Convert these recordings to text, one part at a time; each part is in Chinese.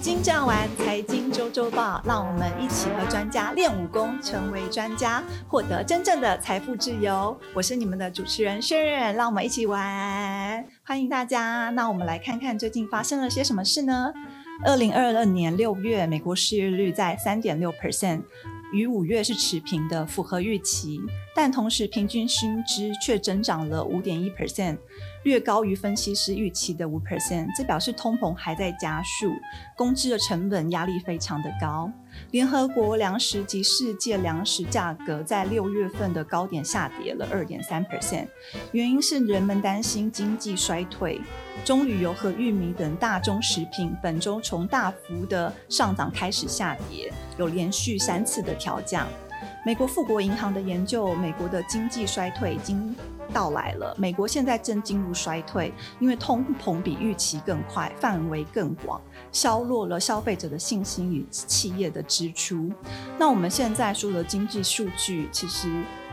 经这样玩，财经周周报，让我们一起和专家练武功，成为专家，获得真正的财富自由。我是你们的主持人轩辕，让我们一起玩，欢迎大家。那我们来看看最近发生了些什么事呢？二零二二年六月，美国失业率在三点六 percent。与五月是持平的，符合预期，但同时平均薪资却增长了五点一 percent，略高于分析师预期的五 percent，这表示通膨还在加速，工资的成本压力非常的高。联合国粮食及世界粮食价格在六月份的高点下跌了二点三 percent，原因是人们担心经济衰退。棕榈油和玉米等大宗食品本周从大幅的上涨开始下跌，有连续三次的调降。美国富国银行的研究，美国的经济衰退已经到来了。美国现在正进入衰退，因为通膨比预期更快，范围更广，削弱了消费者的信心与企业的支出。那我们现在说的经济数据，其实。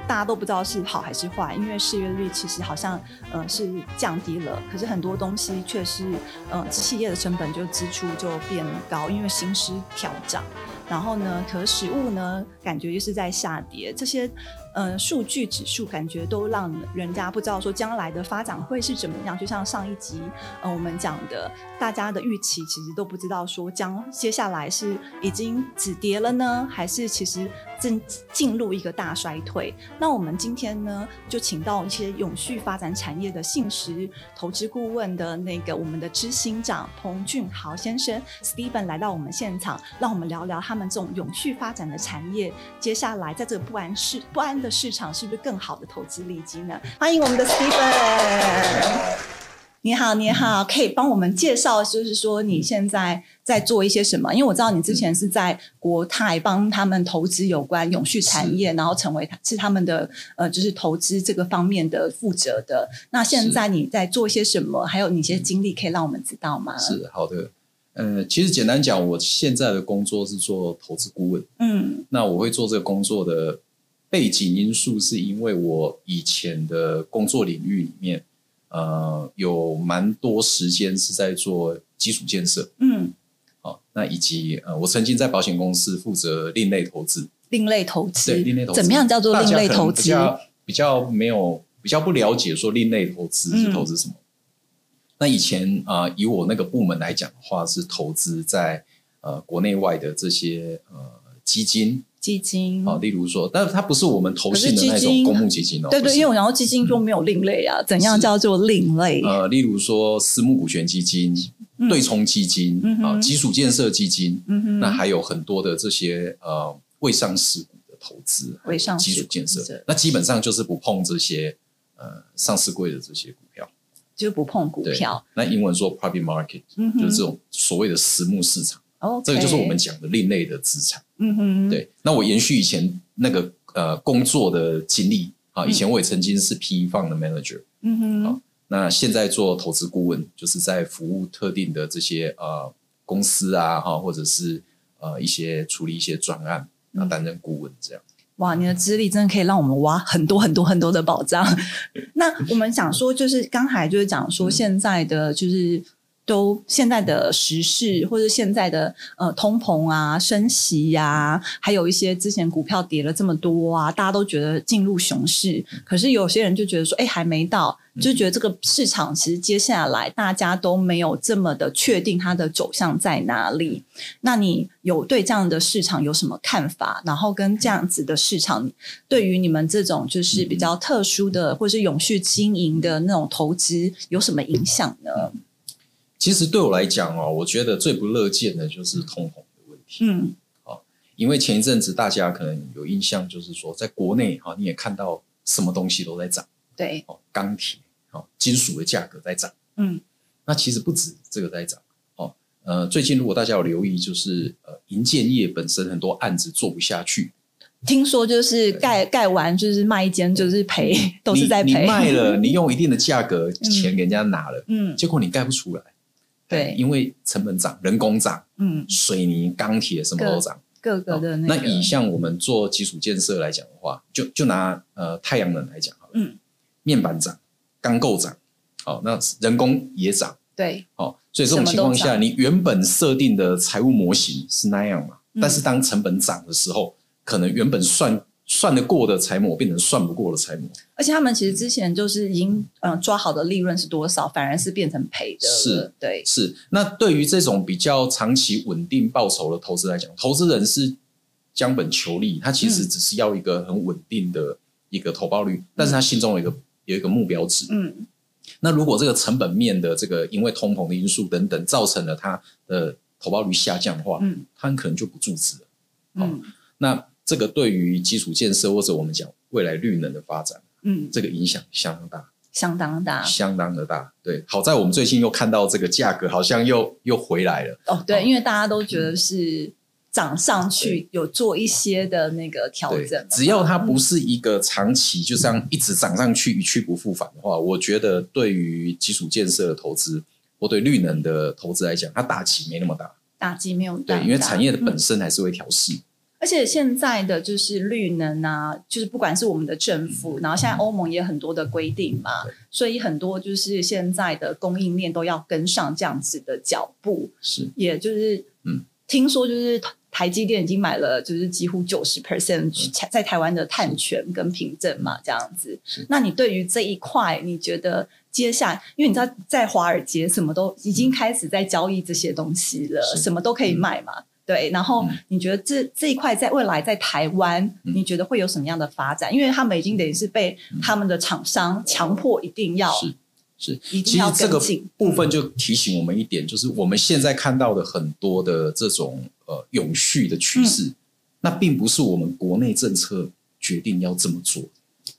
大家都不知道是好还是坏，因为失业率其实好像呃是降低了，可是很多东西却是呃企业的成本就支出就变高，因为薪资调涨。然后呢，可食物呢，感觉就是在下跌。这些，嗯，数据指数感觉都让人家不知道说将来的发展会是怎么样。就像上一集，呃，我们讲的，大家的预期其实都不知道说将接下来是已经止跌了呢，还是其实正进入一个大衰退。那我们今天呢，就请到一些永续发展产业的信实投资顾问的那个我们的执行长彭俊豪先生 Steven 来到我们现场，让我们聊聊他。们这种永续发展的产业，接下来在这个不安市不安的市场，是不是更好的投资利基呢？欢迎我们的 Stephen，你好，你好，可以帮我们介绍，就是说你现在在做一些什么？因为我知道你之前是在国泰帮他们投资有关永续产业，然后成为是他们的呃，就是投资这个方面的负责的。那现在你在做一些什么？还有你一些经历可以让我们知道吗？是好的。呃，其实简单讲，我现在的工作是做投资顾问。嗯，那我会做这个工作的背景因素，是因为我以前的工作领域里面，呃，有蛮多时间是在做基础建设。嗯，好，那以及呃，我曾经在保险公司负责另类投资。另类投资，对，另类投资怎么样叫做另类投资？比较比较没有比较不了解，说另类投资是投资什么？那以前啊，以我那个部门来讲的话，是投资在呃国内外的这些呃基金，基金啊，例如说，但是它不是我们投信的那种公募基金哦，对对，因为然后基金就没有另类啊，怎样叫做另类？呃，例如说私募股权基金、对冲基金啊、基础建设基金，那还有很多的这些呃未上市股的投资，未上基础建设，那基本上就是不碰这些呃上市贵的这些股票。就不碰股票。那英文说 private market，就是这种所谓的私募市场。哦，这个就是我们讲的另类的资产。嗯哼，对。那我延续以前那个呃工作的经历啊，以前我也曾经是 PE 方的 manager。嗯哼，好。那现在做投资顾问，就是在服务特定的这些呃公司啊，哈，或者是呃一些处理一些专案，那担任顾问这样。哇，你的资历真的可以让我们挖很多很多很多的宝藏。那我们想说，就是刚才就是讲说，现在的就是都现在的时事，或者现在的呃通膨啊、升息呀，还有一些之前股票跌了这么多啊，大家都觉得进入熊市，可是有些人就觉得说，哎，还没到。就觉得这个市场其实接下来大家都没有这么的确定它的走向在哪里。那你有对这样的市场有什么看法？然后跟这样子的市场对于你们这种就是比较特殊的或是永续经营的那种投资有什么影响呢？其实对我来讲哦，我觉得最不乐见的就是通膨的问题。嗯，好，因为前一阵子大家可能有印象，就是说在国内哈，你也看到什么东西都在涨，对，哦，钢铁。金属的价格在涨，嗯，那其实不止这个在涨，哦，呃，最近如果大家有留意，就是呃，银建业本身很多案子做不下去，听说就是盖盖完就是卖一间就是赔，都是在赔，你卖了，你 用一定的价格钱给人家拿了，嗯，结果你盖不出来，对，因为成本涨，人工涨，嗯，水泥、钢铁什么都涨，各个的那以像我们做基础建设来讲的话，就就拿呃太阳能来讲好了，嗯，面板涨。钢构涨，好，那人工也涨，对，哦，所以这种情况下，你原本设定的财务模型是那样嘛？但是当成本涨的时候，可能原本算算得过的财模变成算不过的财模。而且他们其实之前就是已经嗯抓好的利润是多少，反而是变成赔的。是，对，是。那对于这种比较长期稳定报酬的投资来讲，投资人是将本求利，他其实只是要一个很稳定的一个投报率，但是他心中有一个有一个目标值。嗯。那如果这个成本面的这个因为通膨的因素等等，造成了它的投报率下降的话，嗯，它可能就不注资了。嗯，那这个对于基础建设或者我们讲未来绿能的发展，嗯，这个影响相当大，相当大，相当的大。对，好在我们最近又看到这个价格好像又又回来了。哦，对，因为大家都觉得是。涨上去有做一些的那个调整，只要它不是一个长期就这样一直涨上去一去不复返的话，我觉得对于基础建设的投资或对绿能的投资来讲，它打击没那么大，打击没有大，对，因为产业的本身还是会调试。而且现在的就是绿能啊，就是不管是我们的政府，然后现在欧盟也很多的规定嘛，所以很多就是现在的供应链都要跟上这样子的脚步，是，也就是嗯，听说就是。台积电已经买了，就是几乎九十 percent 在台湾的碳权跟凭证嘛，这样子。那你对于这一块，你觉得接下来，因为你知道在华尔街什么都已经开始在交易这些东西了，什么都可以卖嘛，对。然后你觉得这这一块在未来在台湾，你觉得会有什么样的发展？因为他们已经等于是被他们的厂商强迫一定要。是，其实这个部分就提醒我们一点，就是我们现在看到的很多的这种呃永续的趋势，那并不是我们国内政策决定要这么做。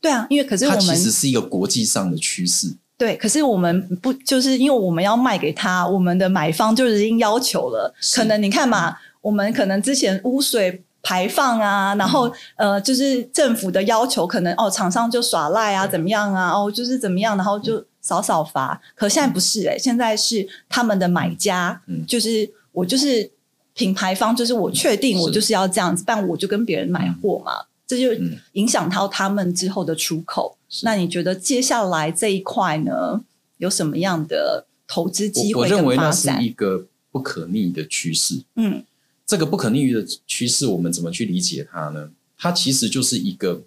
对啊，因为可是我们其实是一个国际上的趋势。对，可是我们不就是因为我们要卖给他，我们的买方就已经要求了。可能你看嘛，我们可能之前污水排放啊，然后呃，就是政府的要求，可能哦，厂商就耍赖啊，怎么样啊，哦，就是怎么样，然后就。少少罚，可现在不是哎，现在是他们的买家，就是我就是品牌方，就是我确定我就是要这样子，但我就跟别人买货嘛，这就影响到他们之后的出口。那你觉得接下来这一块呢，有什么样的投资机会？我认为那是一个不可逆的趋势。嗯，这个不可逆的趋势，我们怎么去理解它呢？它其实就是一个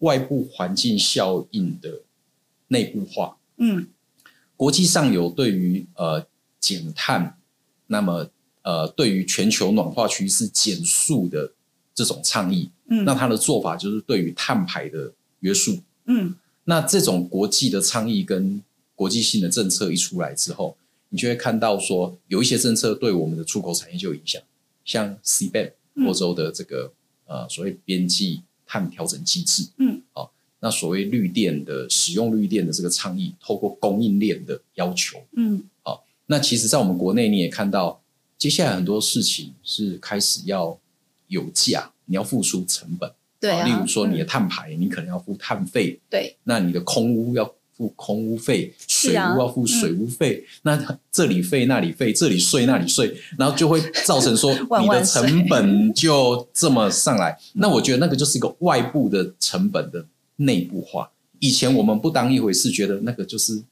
外部环境效应的内部化。嗯，国际上有对于呃减碳，那么呃对于全球暖化趋势减速的这种倡议，嗯，那他的做法就是对于碳排的约束，嗯，那这种国际的倡议跟国际性的政策一出来之后，你就会看到说有一些政策对我们的出口产业就有影响，像 CBAM 欧洲的这个呃所谓边际碳调整机制，嗯，好。那所谓绿电的使用绿电的这个倡议，透过供应链的要求，嗯，好，那其实，在我们国内你也看到，接下来很多事情是开始要有价，你要付出成本，对啊，例如说你的碳排，你可能要付碳费，对，那你的空污要付空污费，水污要付水污费，那这里费那里费，这里税那里税，然后就会造成说 你的成本就这么上来，那我觉得那个就是一个外部的成本的。内部化，以前我们不当一回事，觉得那个就是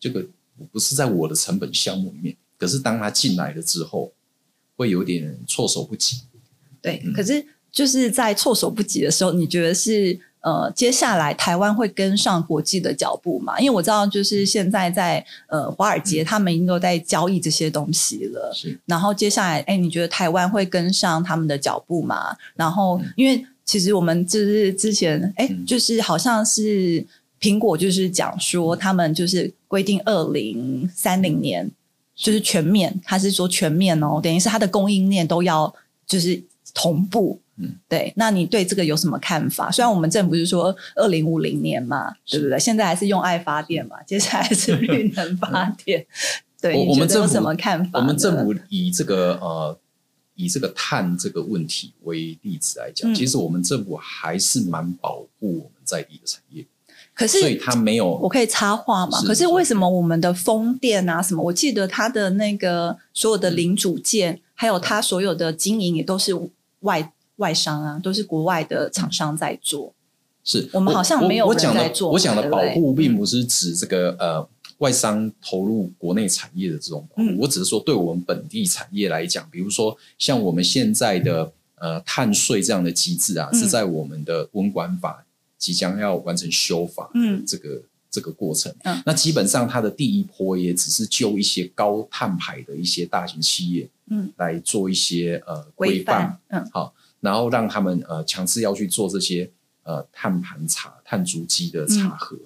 这个不是在我的成本项目里面。可是当他进来了之后，会有点措手不及。对，可是就是在措手不及的时候，你觉得是呃，接下来台湾会跟上国际的脚步吗？因为我知道，就是现在在呃华尔街，他们已经都在交易这些东西了。是，然后接下来，哎，你觉得台湾会跟上他们的脚步吗？然后，因为。其实我们就是之前，哎，就是好像是苹果，就是讲说他们就是规定二零三零年就是全面，他是说全面哦，等于是它的供应链都要就是同步。嗯，对。那你对这个有什么看法？虽然我们政府是说二零五零年嘛，对不对？现在还是用爱发电嘛，接下来是绿能发电。对，我们有什么看法？我们政府以这个呃。以这个碳这个问题为例子来讲，其实我们政府还是蛮保护我们在地的产业。可是，所以它没有，我可以插话嘛？可是为什么我们的风电啊什么？我记得它的那个所有的零组件，还有它所有的经营也都是外外商啊，都是国外的厂商在做。是我们好像没有人在做。我讲的保护并不是指这个呃外商投入国内产业的这种保护，我只是说对我们本地产业来讲，比如说像我们现在的呃碳税这样的机制啊，是在我们的温管法即将要完成修法，嗯，这个这个过程，嗯，那基本上它的第一波也只是就一些高碳排的一些大型企业，嗯，来做一些呃规范，嗯，好，然后让他们呃强制要去做这些呃碳盘查、碳足迹的查核。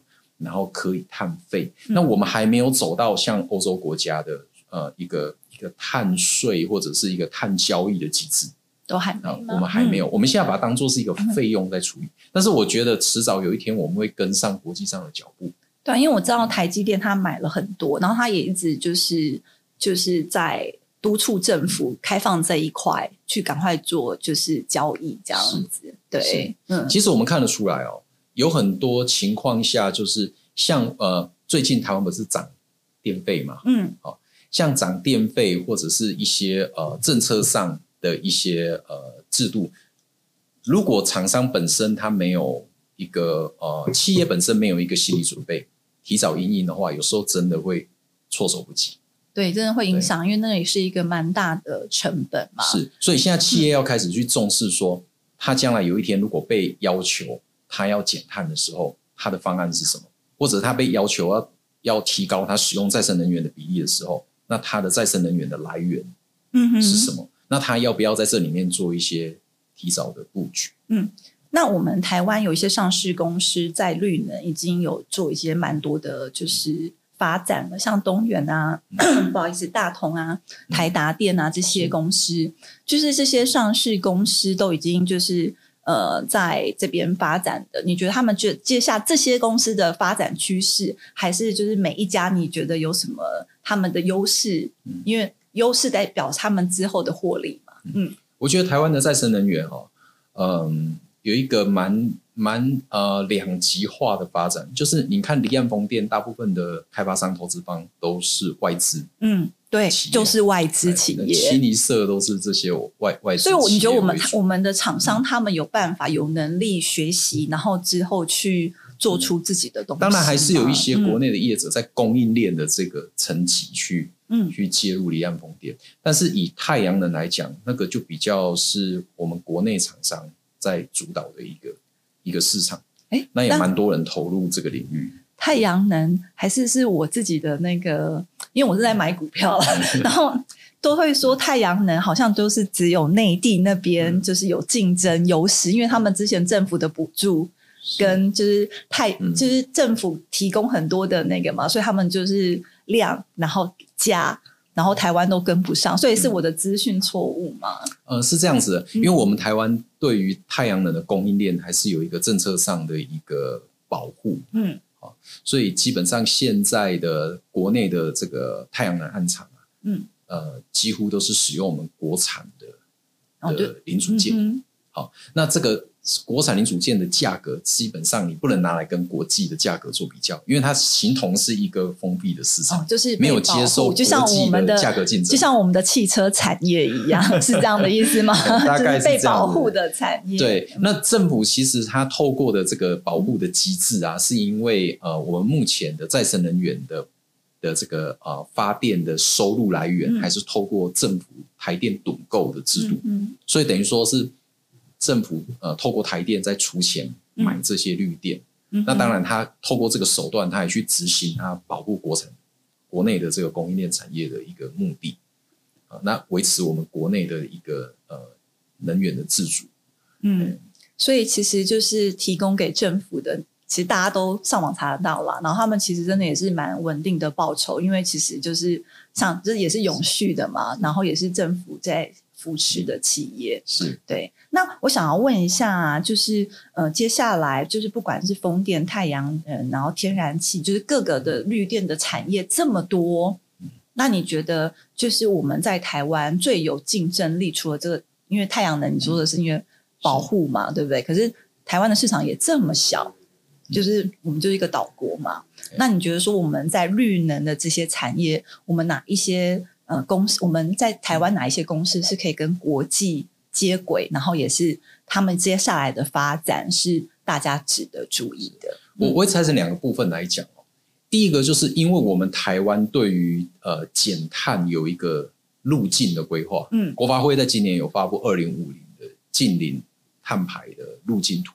然后可以碳费，那我们还没有走到像欧洲国家的呃一个一个碳税或者是一个碳交易的机制，都还没我们还没有，我们现在把它当做是一个费用在处理。但是我觉得迟早有一天我们会跟上国际上的脚步。对，因为我知道台积电它买了很多，然后它也一直就是就是在督促政府开放这一块去赶快做就是交易这样子。对，嗯，其实我们看得出来哦。有很多情况下，就是像呃，最近台湾不是涨电费嘛？嗯，好，像涨电费或者是一些呃政策上的一些呃制度，如果厂商本身它没有一个呃企业本身没有一个心理准备，提早应应的话，有时候真的会措手不及。对，真的会影响，因为那也是一个蛮大的成本嘛。是，所以现在企业要开始去重视，说他将来有一天如果被要求。他要减碳的时候，他的方案是什么？或者他被要求要要提高他使用再生能源的比例的时候，那他的再生能源的来源是什么？那他要不要在这里面做一些提早的布局？嗯，那我们台湾有一些上市公司在绿能已经有做一些蛮多的，就是发展了，像东元啊，不好意思，大同啊，台达电啊这些公司，就是这些上市公司都已经就是。呃，在这边发展的，你觉得他们接接下这些公司的发展趋势，还是就是每一家你觉得有什么他们的优势？因为优势代表他们之后的获利嘛。嗯，我觉得台湾的再生能源哦，嗯，有一个蛮蛮呃两极化的发展，就是你看离岸风电，大部分的开发商、投资方都是外资。嗯。对，就是外资企业，悉尼社都是这些外外资。所以你觉得我们我们的厂商他们有办法、有能力学习，然后之后去做出自己的东西？当然，还是有一些国内的业者在供应链的这个层级去，嗯，去介入离岸风电。但是以太阳能来讲，那个就比较是我们国内厂商在主导的一个一个市场。哎，那也蛮多人投入这个领域。太阳能还是是我自己的那个，因为我是在买股票了，然后都会说太阳能好像都是只有内地那边就是有竞争优势，因为他们之前政府的补助跟就是太就是政府提供很多的那个嘛，所以他们就是量然后价，然后台湾都跟不上，所以是我的资讯错误吗？呃，是这样子的，因为我们台湾对于太阳能的供应链还是有一个政策上的一个保护，嗯。所以基本上现在的国内的这个太阳能暗场啊，嗯，呃，几乎都是使用我们国产的的零组件。好，那这个。国产零组件的价格基本上你不能拿来跟国际的价格做比较，因为它形同是一个封闭的市场，就是没有接受就像我们的价格竞争，就像我们的汽车产业一样，是这样的意思吗？大概是被保护的产业。对，那政府其实它透过的这个保护的机制啊，是因为呃，我们目前的再生能源的的这个呃发电的收入来源，还是透过政府台电趸购的制度，嗯，所以等于说是。政府呃，透过台电在出钱买这些绿电，那当然，他透过这个手段，他也去执行他保护国产国内的这个供应链产业的一个目的。啊，那维持我们国内的一个呃能源的自主。嗯，所以其实就是提供给政府的，其实大家都上网查得到了，然后他们其实真的也是蛮稳定的报酬，因为其实就是像这也是永续的嘛，然后也是政府在。扶持的企业。是。对。那我想要问一下，就是呃，接下来就是不管是风电、太阳能，然后天然气，就是各个的绿电的产业这么多，那你觉得就是我们在台湾最有竞争力？除了这个，因为太阳能你说的是因为保护嘛，对不对？可是台湾的市场也这么小，就是我们就是一个岛国嘛。那你觉得说我们在绿能的这些产业，我们哪一些？呃，公司我们在台湾哪一些公司是可以跟国际接轨，然后也是他们接下来的发展是大家值得注意的。我我会拆成两个部分来讲哦。第一个就是因为我们台湾对于呃减碳有一个路径的规划，嗯，国发会在今年有发布二零五零的近零碳排的路径图。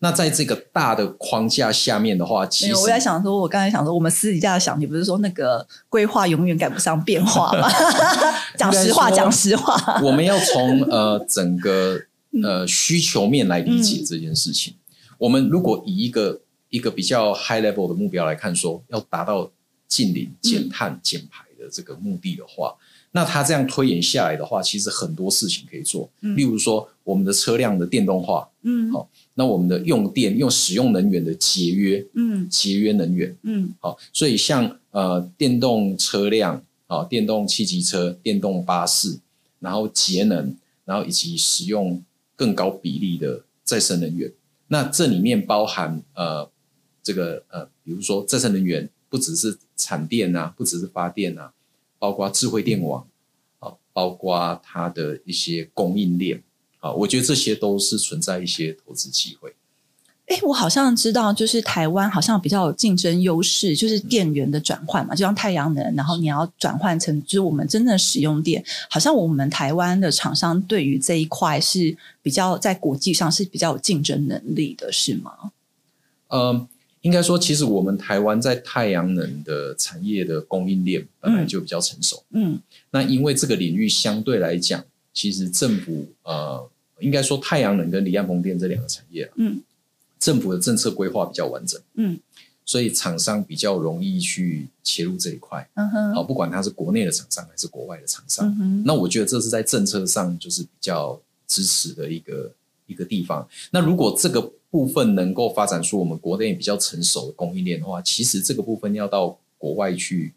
好，那在这个大的框架下面的话，其实我在想说，我刚才想说，我们私底下想，你不是说那个规划永远赶不上变化吗？讲实话，讲实话，我们要从呃整个呃需求面来理解这件事情。我们如果以一个一个比较 high level 的目标来看，说要达到近零减碳减排的这个目的的话，那它这样推演下来的话，其实很多事情可以做。例如说，我们的车辆的电动化，嗯，好，那我们的用电用使用能源的节约，嗯，节约能源，嗯，好，所以像呃电动车辆啊，电动汽机车、电动巴士，然后节能，然后以及使用更高比例的再生能源，那这里面包含呃。这个呃，比如说再生能源不只是产电啊，不只是发电啊，包括智慧电网啊，包括它的一些供应链啊，我觉得这些都是存在一些投资机会。哎，我好像知道，就是台湾好像比较有竞争优势，就是电源的转换嘛，就像太阳能，然后你要转换成就是我们真正使用电，好像我们台湾的厂商对于这一块是比较在国际上是比较有竞争能力的，是吗？嗯。应该说，其实我们台湾在太阳能的产业的供应链本来就比较成熟。嗯，那因为这个领域相对来讲，其实政府呃，应该说太阳能跟离岸风电这两个产业，嗯，政府的政策规划比较完整。嗯，所以厂商比较容易去切入这一块。嗯哼，好，不管它是国内的厂商还是国外的厂商，那我觉得这是在政策上就是比较支持的一个一个地方。那如果这个部分能够发展出我们国内比较成熟的供应链的话，其实这个部分要到国外去，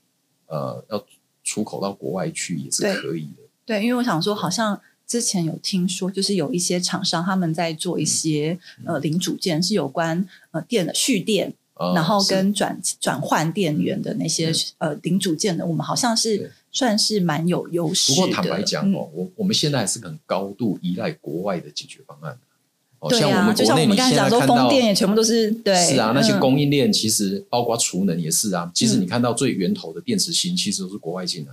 呃，要出口到国外去也是可以的。对，因为我想说，好像之前有听说，就是有一些厂商他们在做一些呃零组件，是有关呃电的蓄电，然后跟转转换电源的那些呃零组件的，我们好像是算是蛮有优势。不过坦白讲哦，我我们现在还是很高度依赖国外的解决方案。对啊，就像我们刚才讲说，风电也全部都是对，是啊，那些供应链其实包括储能也是啊。其实你看到最源头的电池芯，其实都是国外进来。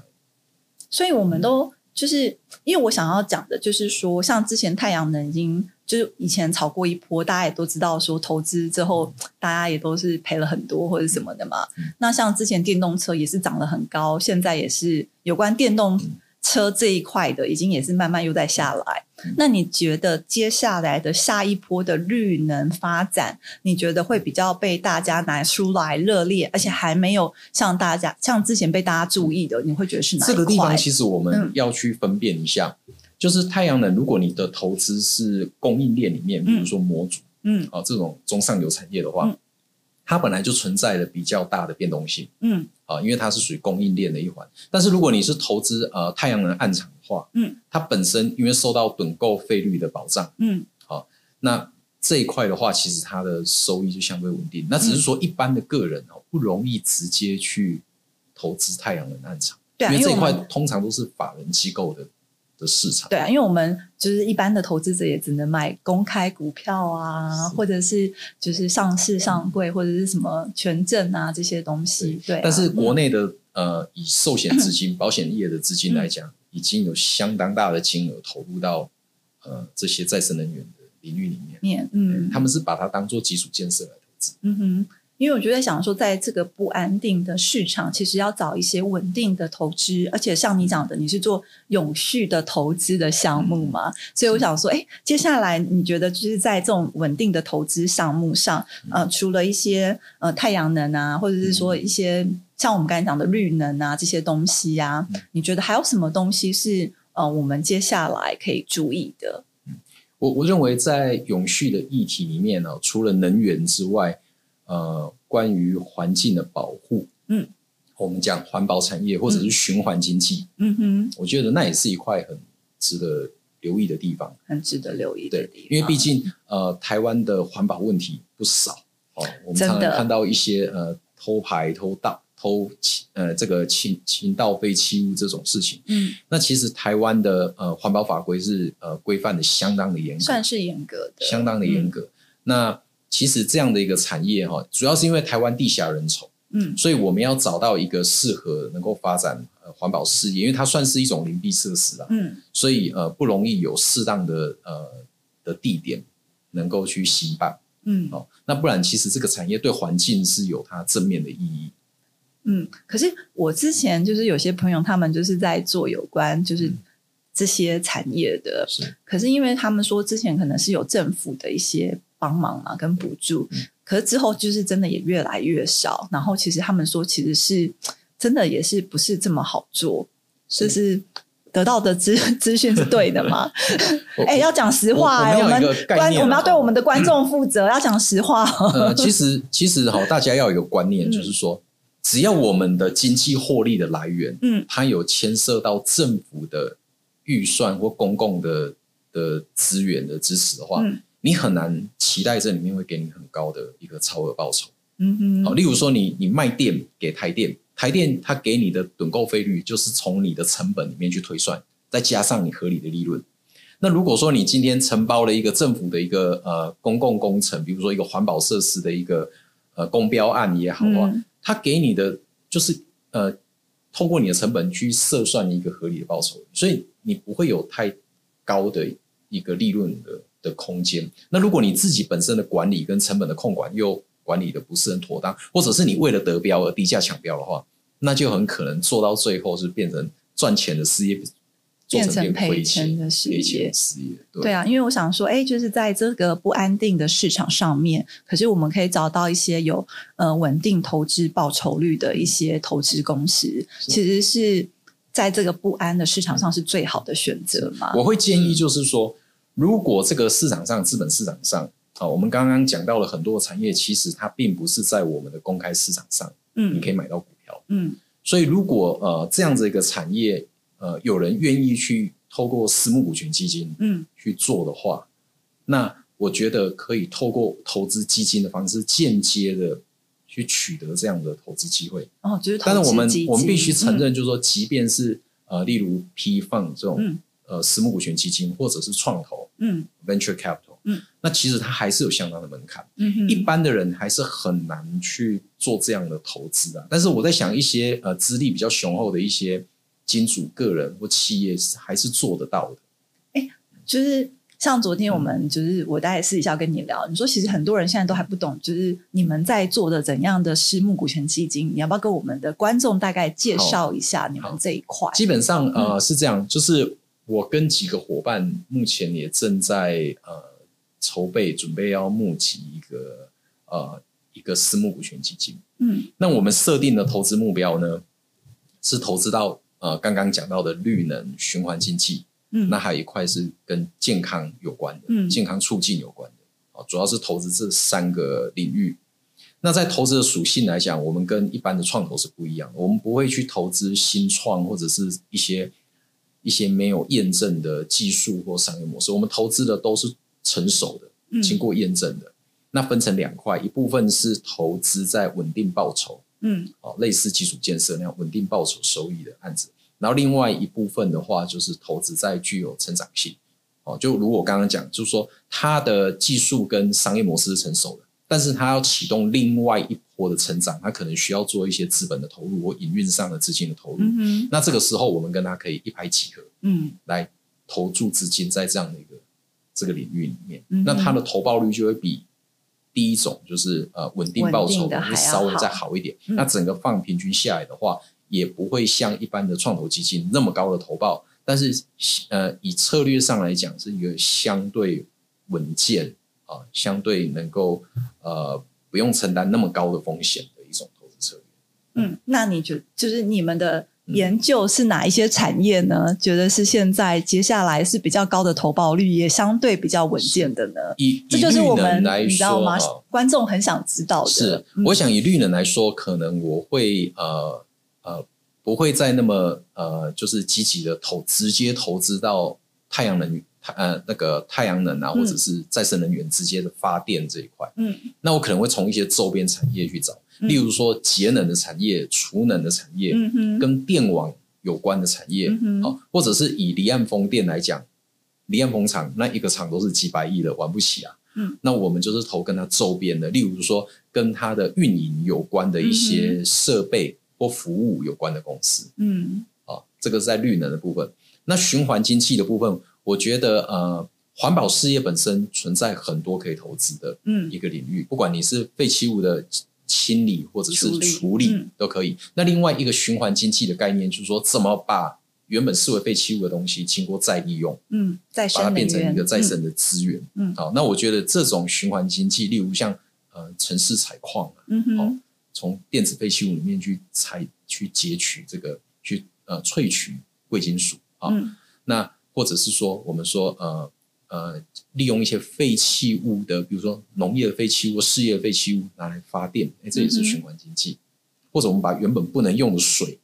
所以我们都就是因为我想要讲的，就是说，像之前太阳能已经就是以前炒过一波，大家也都知道说投资之后，大家也都是赔了很多或者什么的嘛。那像之前电动车也是涨了很高，现在也是有关电动。车这一块的已经也是慢慢又在下来，那你觉得接下来的下一波的绿能发展，你觉得会比较被大家拿出来热烈，而且还没有像大家像之前被大家注意的，你会觉得是哪？这个地方其实我们要去分辨一下，就是太阳能，如果你的投资是供应链里面，比如说模组，嗯，啊这种中上游产业的话。它本来就存在了比较大的变动性，嗯，啊，因为它是属于供应链的一环。但是如果你是投资呃太阳能暗场的话，嗯，它本身因为受到趸购费率的保障，嗯，好，那这一块的话，其实它的收益就相对稳定。那只是说一般的个人哦，不容易直接去投资太阳能暗场，对，因为这一块通常都是法人机构的。的市场对啊，因为我们就是一般的投资者也只能买公开股票啊，或者是就是上市上柜或者是什么权证啊这些东西。对，但是国内的呃，以寿险资金、保险业的资金来讲，已经有相当大的金额投入到呃这些再生能源的领域里面。面嗯，他们是把它当做基础建设来投资。嗯哼。因为我觉得想说，在这个不安定的市场，其实要找一些稳定的投资，而且像你讲的，你是做永续的投资的项目嘛，所以我想说，哎，接下来你觉得就是在这种稳定的投资项目上，呃，除了一些呃太阳能啊，或者是说一些像我们刚才讲的绿能啊这些东西呀，你觉得还有什么东西是呃我们接下来可以注意的？我我认为在永续的议题里面呢，除了能源之外，呃，关于环境的保护，嗯，我们讲环保产业或者是循环经济，嗯哼，我觉得那也是一块很值得留意的地方，很值得留意的地方。因为毕竟呃，台湾的环保问题不少哦，我们常常看到一些呃偷排、偷盗、偷呃这个侵侵盗废弃物这种事情，嗯，那其实台湾的呃环保法规是呃规范的相当的严格，算是严格的，相当的严格。那其实这样的一个产业哈，主要是因为台湾地狭人稠，嗯，所以我们要找到一个适合能够发展呃环保事业，因为它算是一种灵璧设施啊，嗯，所以呃不容易有适当的呃的地点能够去兴办，嗯，哦，那不然其实这个产业对环境是有它正面的意义。嗯，可是我之前就是有些朋友，他们就是在做有关就是这些产业的，是。可是因为他们说之前可能是有政府的一些帮忙嘛，跟补助，可是之后就是真的也越来越少。然后其实他们说，其实是 真的也是不是这么好做，就是得到的资 资讯是对的吗？哎，要讲实话，我们观我们要对我们的观众负责，要讲实话。呃，其实其实哈，大家要有一个观念，就是说。只要我们的经济获利的来源，嗯，它有牵涉到政府的预算或公共的的资源的支持的话，你很难期待这里面会给你很高的一个超额报酬。嗯嗯，好，例如说你你卖电给台电，台电它给你的趸购费率就是从你的成本里面去推算，再加上你合理的利润。那如果说你今天承包了一个政府的一个呃公共工程，比如说一个环保设施的一个呃公标案也好啊。它给你的就是呃，通过你的成本去测算一个合理的报酬，所以你不会有太高的一个利润的的空间。那如果你自己本身的管理跟成本的控管又管理的不是很妥当，或者是你为了得标而低价抢标的话，那就很可能做到最后是变成赚钱的事业。变成赔钱的事业，对啊，因为我想说，哎，就是在这个不安定的市场上面，可是我们可以找到一些有呃稳定投资报酬率的一些投资公司，其实是在这个不安的市场上是最好的选择嘛。我会建议就是说，如果这个市场上资本市场上啊，我们刚刚讲到了很多产业，其实它并不是在我们的公开市场上，嗯，你可以买到股票，嗯，所以如果呃这样子一个产业。呃，有人愿意去透过私募股权基金，嗯，去做的话，那我觉得可以透过投资基金的方式，间接的去取得这样的投资机会。哦，就是，但是我们我们必须承认，就是说，即便是呃，例如批放这种呃私募股权基金，或者是创投，嗯，venture capital，嗯，那其实它还是有相当的门槛，嗯一般的人还是很难去做这样的投资啊。但是我在想，一些呃资历比较雄厚的一些。金主个人或企业是还是做得到的。哎，就是像昨天我们就是我大概私底下跟你聊，你说其实很多人现在都还不懂，就是你们在做的怎样的私募股权基金，你要不要跟我们的观众大概介绍一下你们这一块？基本上呃是这样，就是我跟几个伙伴目前也正在呃筹备，准备要募集一个呃一个私募股权基金。嗯，那我们设定的投资目标呢是投资到。呃，刚刚讲到的绿能循环经济，嗯，那还有一块是跟健康有关的，嗯，健康促进有关的，啊，主要是投资这三个领域。那在投资的属性来讲，我们跟一般的创投是不一样，我们不会去投资新创或者是一些一些没有验证的技术或商业模式，我们投资的都是成熟的，经过验证的。那分成两块，一部分是投资在稳定报酬。嗯，哦，类似基础建设那样稳定报酬收益的案子，然后另外一部分的话，就是投资在具有成长性，哦，就如我刚刚讲，就是说它的技术跟商业模式是成熟的，但是它要启动另外一波的成长，它可能需要做一些资本的投入或营运上的资金的投入。嗯那这个时候我们跟他可以一拍即合，嗯，来投注资金在这样的一个这个领域里面，那它的投报率就会比。第一种就是呃稳定报酬会稍微再好一点，那整个放平均下来的话，也不会像一般的创投基金那么高的投报，但是呃以策略上来讲是一个相对稳健啊，相对能够呃不用承担那么高的风险的一种投资策略。嗯，那你就就是你们的。研究是哪一些产业呢？觉得是现在接下来是比较高的投保率，也相对比较稳健的呢？以这就是我们你知道吗？观众很想知道的。是，我想以绿能来说，可能我会呃呃不会再那么呃就是积极的投直接投资到太阳能太呃那个太阳能啊，或者是再生能源直接的发电这一块。嗯，那我可能会从一些周边产业去找。例如说节能的产业、储能的产业，嗯跟电网有关的产业，嗯好，或者是以离岸风电来讲，离岸风场那一个厂都是几百亿的，玩不起啊。嗯，那我们就是投跟它周边的，例如说跟它的运营有关的一些设备或服务有关的公司。嗯，啊，这个是在绿能的部分。那循环经济的部分，我觉得呃，环保事业本身存在很多可以投资的一个领域，不管你是废弃物的清理或者是处理都可以。那另外一个循环经济的概念就是说，怎么把原本视为废弃物的东西，经过再利用，嗯，再把它变成一个再生的资源，嗯，好，那我觉得这种循环经济，例如像呃城市采矿，嗯哼，从电子废弃物里面去采去截取这个去呃萃取贵金属啊，那或者是说我们说呃呃利用一些废弃物的，比如说农业的废弃物、事业废弃物拿来发电，哎，这也是循环经济，或者我们把原本不能用的水。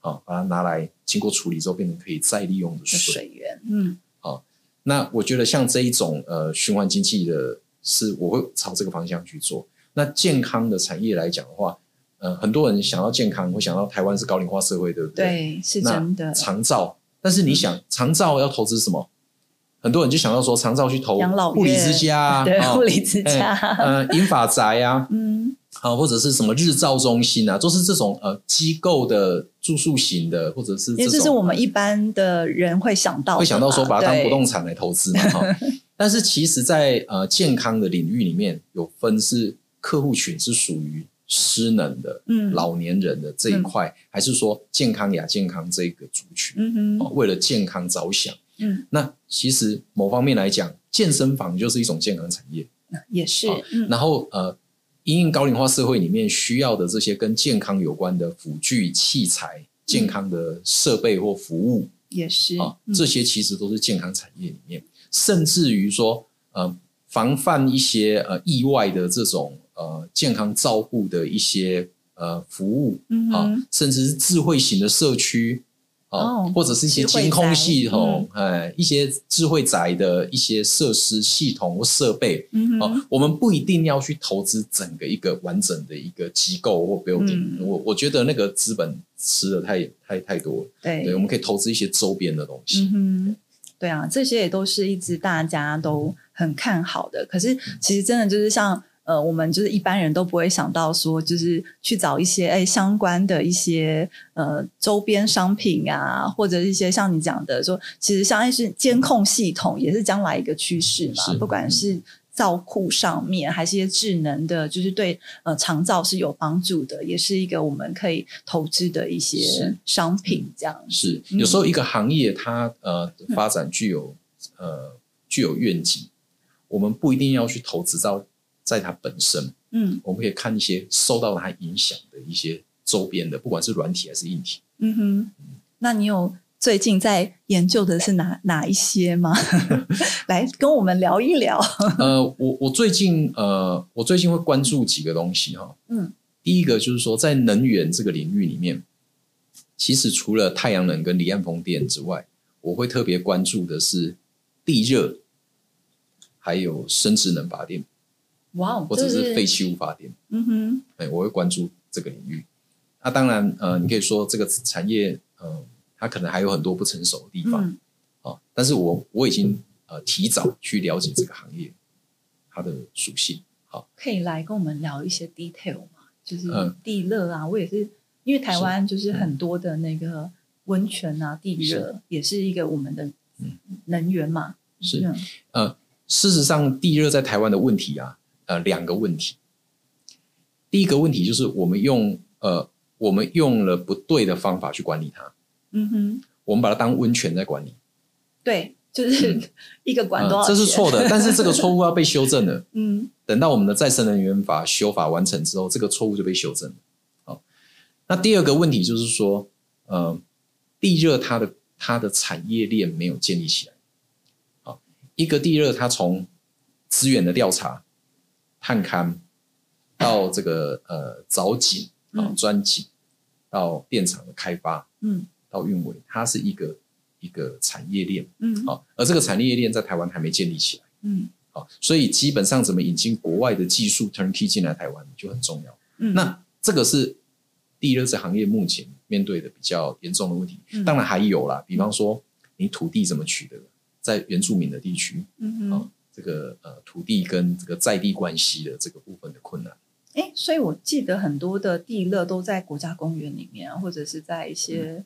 啊，把它拿来经过处理之后变成可以再利用的水水源，嗯，好，那我觉得像这一种呃循环经济的，是我会朝这个方向去做。那健康的产业来讲的话，呃，很多人想到健康会想到台湾是高龄化社会，对不对？对，是真的。长照，但是你想长照要投资什么？很多人就想到说长照去投养老护理之家啊，对，护理之家，呃，银发宅啊，嗯。啊，或者是什么日照中心啊，都是这种呃机构的住宿型的，或者是因为这是我们一般的人会想到，会想到说把它当不动产来投资嘛哈。但是其实，在呃健康的领域里面有分是客户群是属于失能的，嗯，老年人的这一块，还是说健康亚健康这个族群，嗯哼，为了健康着想，嗯，那其实某方面来讲，健身房就是一种健康产业，也是，然后呃。因应高龄化社会里面需要的这些跟健康有关的辅具器材、健康的设备或服务，也是啊，这些其实都是健康产业里面，甚至于说呃，防范一些呃意外的这种呃健康照护的一些呃服务，啊，甚至是智慧型的社区。哦，或者是一些监控系统，哎，一些智慧宅的一些设施系统或设备，哦，我们不一定要去投资整个一个完整的一个机构或 building，我我觉得那个资本吃的太太太多了，对，我们可以投资一些周边的东西，嗯对啊，这些也都是一直大家都很看好的，可是其实真的就是像。呃，我们就是一般人都不会想到说，就是去找一些哎相关的一些呃周边商品啊，或者一些像你讲的说，其实像是监控系统也是将来一个趋势嘛。不管是造库上面，还是一些智能的，就是对呃长造是有帮助的，也是一个我们可以投资的一些商品。这样是有时候一个行业它呃发展具有呃具有愿景，我们不一定要去投资到。在它本身，嗯，我们可以看一些受到它影响的一些周边的，不管是软体还是硬体。嗯哼，那你有最近在研究的是哪哪一些吗？来跟我们聊一聊。呃，我我最近呃，我最近会关注几个东西哈。嗯，第一个就是说，在能源这个领域里面，其实除了太阳能跟离岸风电之外，我会特别关注的是地热，还有生殖能发电。哇，或者是废弃物发电，嗯哼，哎，我会关注这个领域。那当然，呃，你可以说这个产业，呃，它可能还有很多不成熟的地方，啊，但是我我已经呃提早去了解这个行业它的属性。好，可以来跟我们聊一些 detail 吗？就是地热啊，我也是因为台湾就是很多的那个温泉啊，地热也是一个我们的能源嘛。是，呃，事实上，地热在台湾的问题啊。呃，两个问题。第一个问题就是我们用呃，我们用了不对的方法去管理它。嗯哼，我们把它当温泉在管理。对，就是 一个管多这是错的，但是这个错误 要被修正了。嗯，等到我们的再生能源法修法完成之后，这个错误就被修正了。好，那第二个问题就是说，呃，地热它的它的产业链没有建立起来。好，一个地热它从资源的调查。探勘到这个呃凿井啊钻井到电厂的开发，嗯，到运维，它是一个一个产业链，嗯，好，而这个产业链在台湾还没建立起来，嗯，好，所以基本上怎么引进国外的技术 turnkey 进来台湾就很重要，嗯，那这个是第二次行业目前面对的比较严重的问题，当然还有啦，比方说你土地怎么取得，在原住民的地区，嗯嗯。这个呃土土地跟这个在地关系的这个部分的困难。哎，所以我记得很多的地热都在国家公园里面，或者是在一些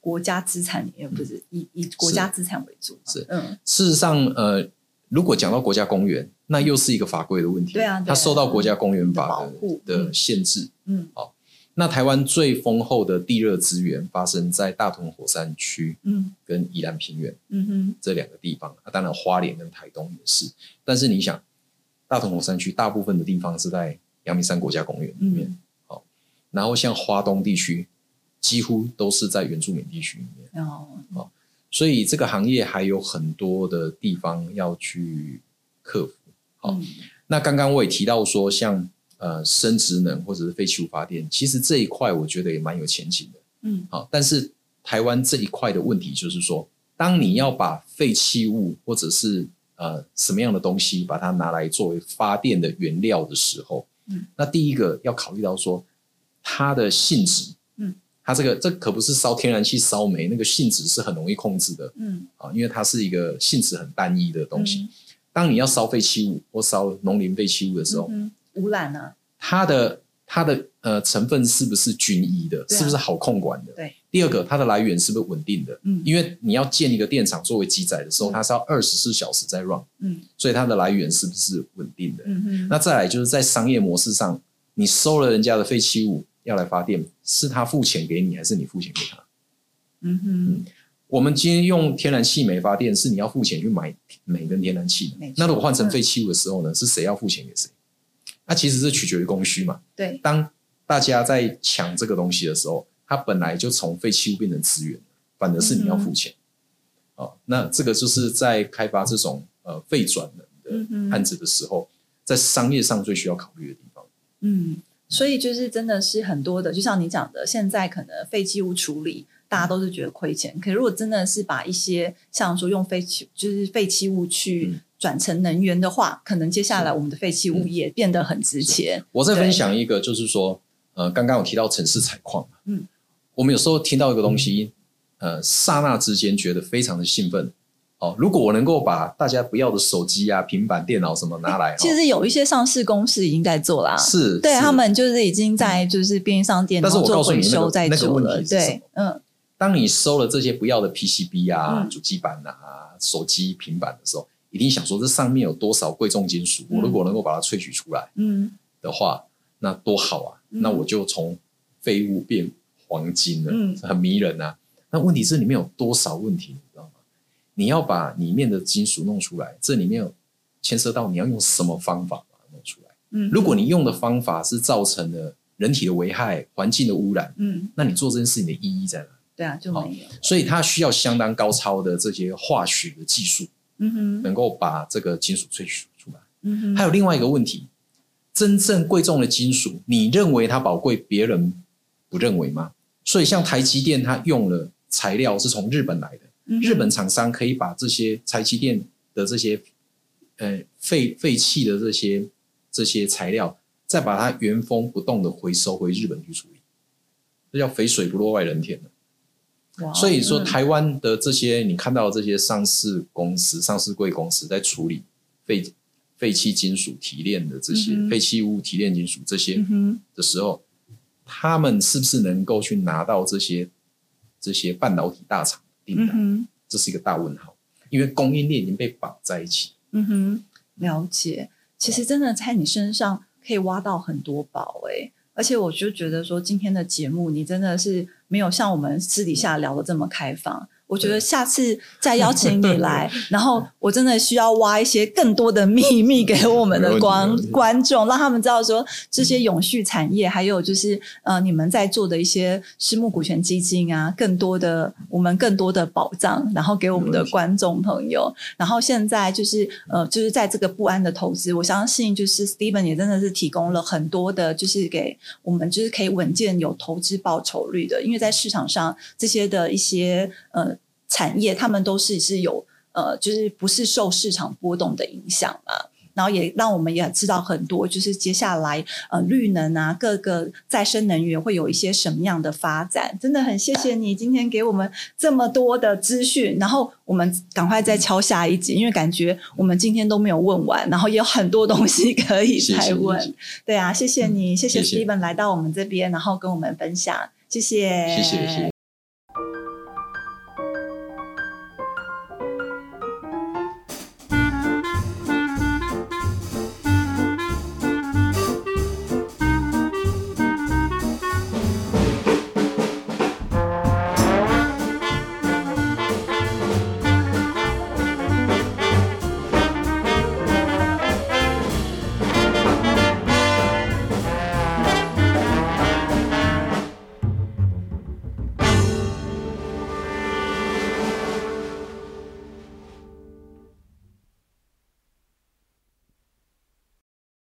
国家资产里面，不是以以国家资产为主。是，嗯，事实上，呃，如果讲到国家公园，那又是一个法规的问题。对啊，它受到国家公园法的的限制。嗯，好，那台湾最丰厚的地热资源发生在大屯火山区，嗯，跟宜兰平原，嗯哼，这两个地方。啊，当然花莲跟台东也是。但是你想，大屯火山区大部分的地方是在阳明山国家公园里面，好，然后像花东地区，几乎都是在原住民地区里面，哦，好，所以这个行业还有很多的地方要去克服，好，那刚刚我也提到说，像呃，生殖能或者是废弃物发电，其实这一块我觉得也蛮有前景的，嗯，好，但是台湾这一块的问题就是说，当你要把废弃物或者是呃什么样的东西把它拿来作为发电的原料的时候，嗯。那第一个要考虑到说，它的性质，嗯，它这个这可不是烧天然气烧煤，那个性质是很容易控制的，嗯，啊，因为它是一个性质很单一的东西。当你要烧废弃物或烧农林废弃物的时候，污染呢？它的它的呃成分是不是均一的？是不是好控管的？对。第二个，它的来源是不是稳定的？嗯，因为你要建一个电厂作为基载的时候，它是要二十四小时在 run，嗯，所以它的来源是不是稳定的？嗯嗯。那再来就是在商业模式上，你收了人家的废弃物要来发电，是他付钱给你，还是你付钱给他？嗯哼。我们今天用天然气煤发电，是你要付钱去买煤跟天然气。那如果换成废弃物的时候呢？是谁要付钱给谁？那其实是取决于供需嘛。对。当大家在抢这个东西的时候。它本来就从废弃物变成资源，反而是你要付钱。哦，那这个就是在开发这种呃废转能的案子的时候，在商业上最需要考虑的地方。嗯，所以就是真的是很多的，就像你讲的，现在可能废弃物处理大家都是觉得亏钱，可如果真的是把一些像说用废弃就是废弃物去转成能源的话，可能接下来我们的废弃物也变得很值钱。我再分享一个，就是说，呃，刚刚有提到城市采矿嘛，嗯。我们有时候听到一个东西，呃，刹那之间觉得非常的兴奋。哦，如果我能够把大家不要的手机啊、平板电脑什么拿来，其实有一些上市公司已经在做啦。是，对他们就是已经在就是便利商店，但是我告诉你收在那个问题对，嗯，当你收了这些不要的 PCB 啊、主机板啊、手机、平板的时候，一定想说这上面有多少贵重金属？我如果能够把它萃取出来，嗯，的话，那多好啊！那我就从废物变。黄金了，嗯，很迷人呐。那问题是里面有多少问题，你知道吗？你要把里面的金属弄出来，这里面有牵涉到你要用什么方法把它弄出来。嗯，如果你用的方法是造成了人体的危害、环境的污染，嗯，那你做这件事情的意义在哪？对啊，就没有。所以它需要相当高超的这些化学的技术，嗯哼，能够把这个金属萃取出来。嗯哼，还有另外一个问题，真正贵重的金属，你认为它宝贵，别人不认为吗？所以，像台积电，它用了材料是从日本来的，日本厂商可以把这些台积电的这些呃废废弃的这些这些材料，再把它原封不动的回收回日本去处理，这叫肥水不落外人田所以说，台湾的这些你看到这些上市公司、上市贵公司在处理废废弃金属提炼的这些废弃物提炼金属这些的时候。他们是不是能够去拿到这些这些半导体大厂订单？这是一个大问号，因为供应链已经被绑在一起。嗯哼，了解。其实真的在你身上可以挖到很多宝哎，而且我就觉得说今天的节目你真的是没有像我们私底下聊的这么开放。我觉得下次再邀请你来，然后我真的需要挖一些更多的秘密给我们的观观众，让他们知道说这些永续产业，还有就是呃你们在做的一些私募股权基金啊，更多的我们更多的保障，然后给我们的观众朋友。然后现在就是呃就是在这个不安的投资，我相信就是 Steven 也真的是提供了很多的，就是给我们就是可以稳健有投资报酬率的，因为在市场上这些的一些呃。产业他们都是是有呃，就是不是受市场波动的影响嘛。然后也让我们也知道很多，就是接下来呃绿能啊，各个再生能源会有一些什么样的发展。真的很谢谢你今天给我们这么多的资讯，然后我们赶快再敲下一集，因为感觉我们今天都没有问完，然后也有很多东西可以再问。对啊，谢谢你，谢谢 Steven 来到我们这边，然后跟我们分享，谢谢，谢谢，谢谢。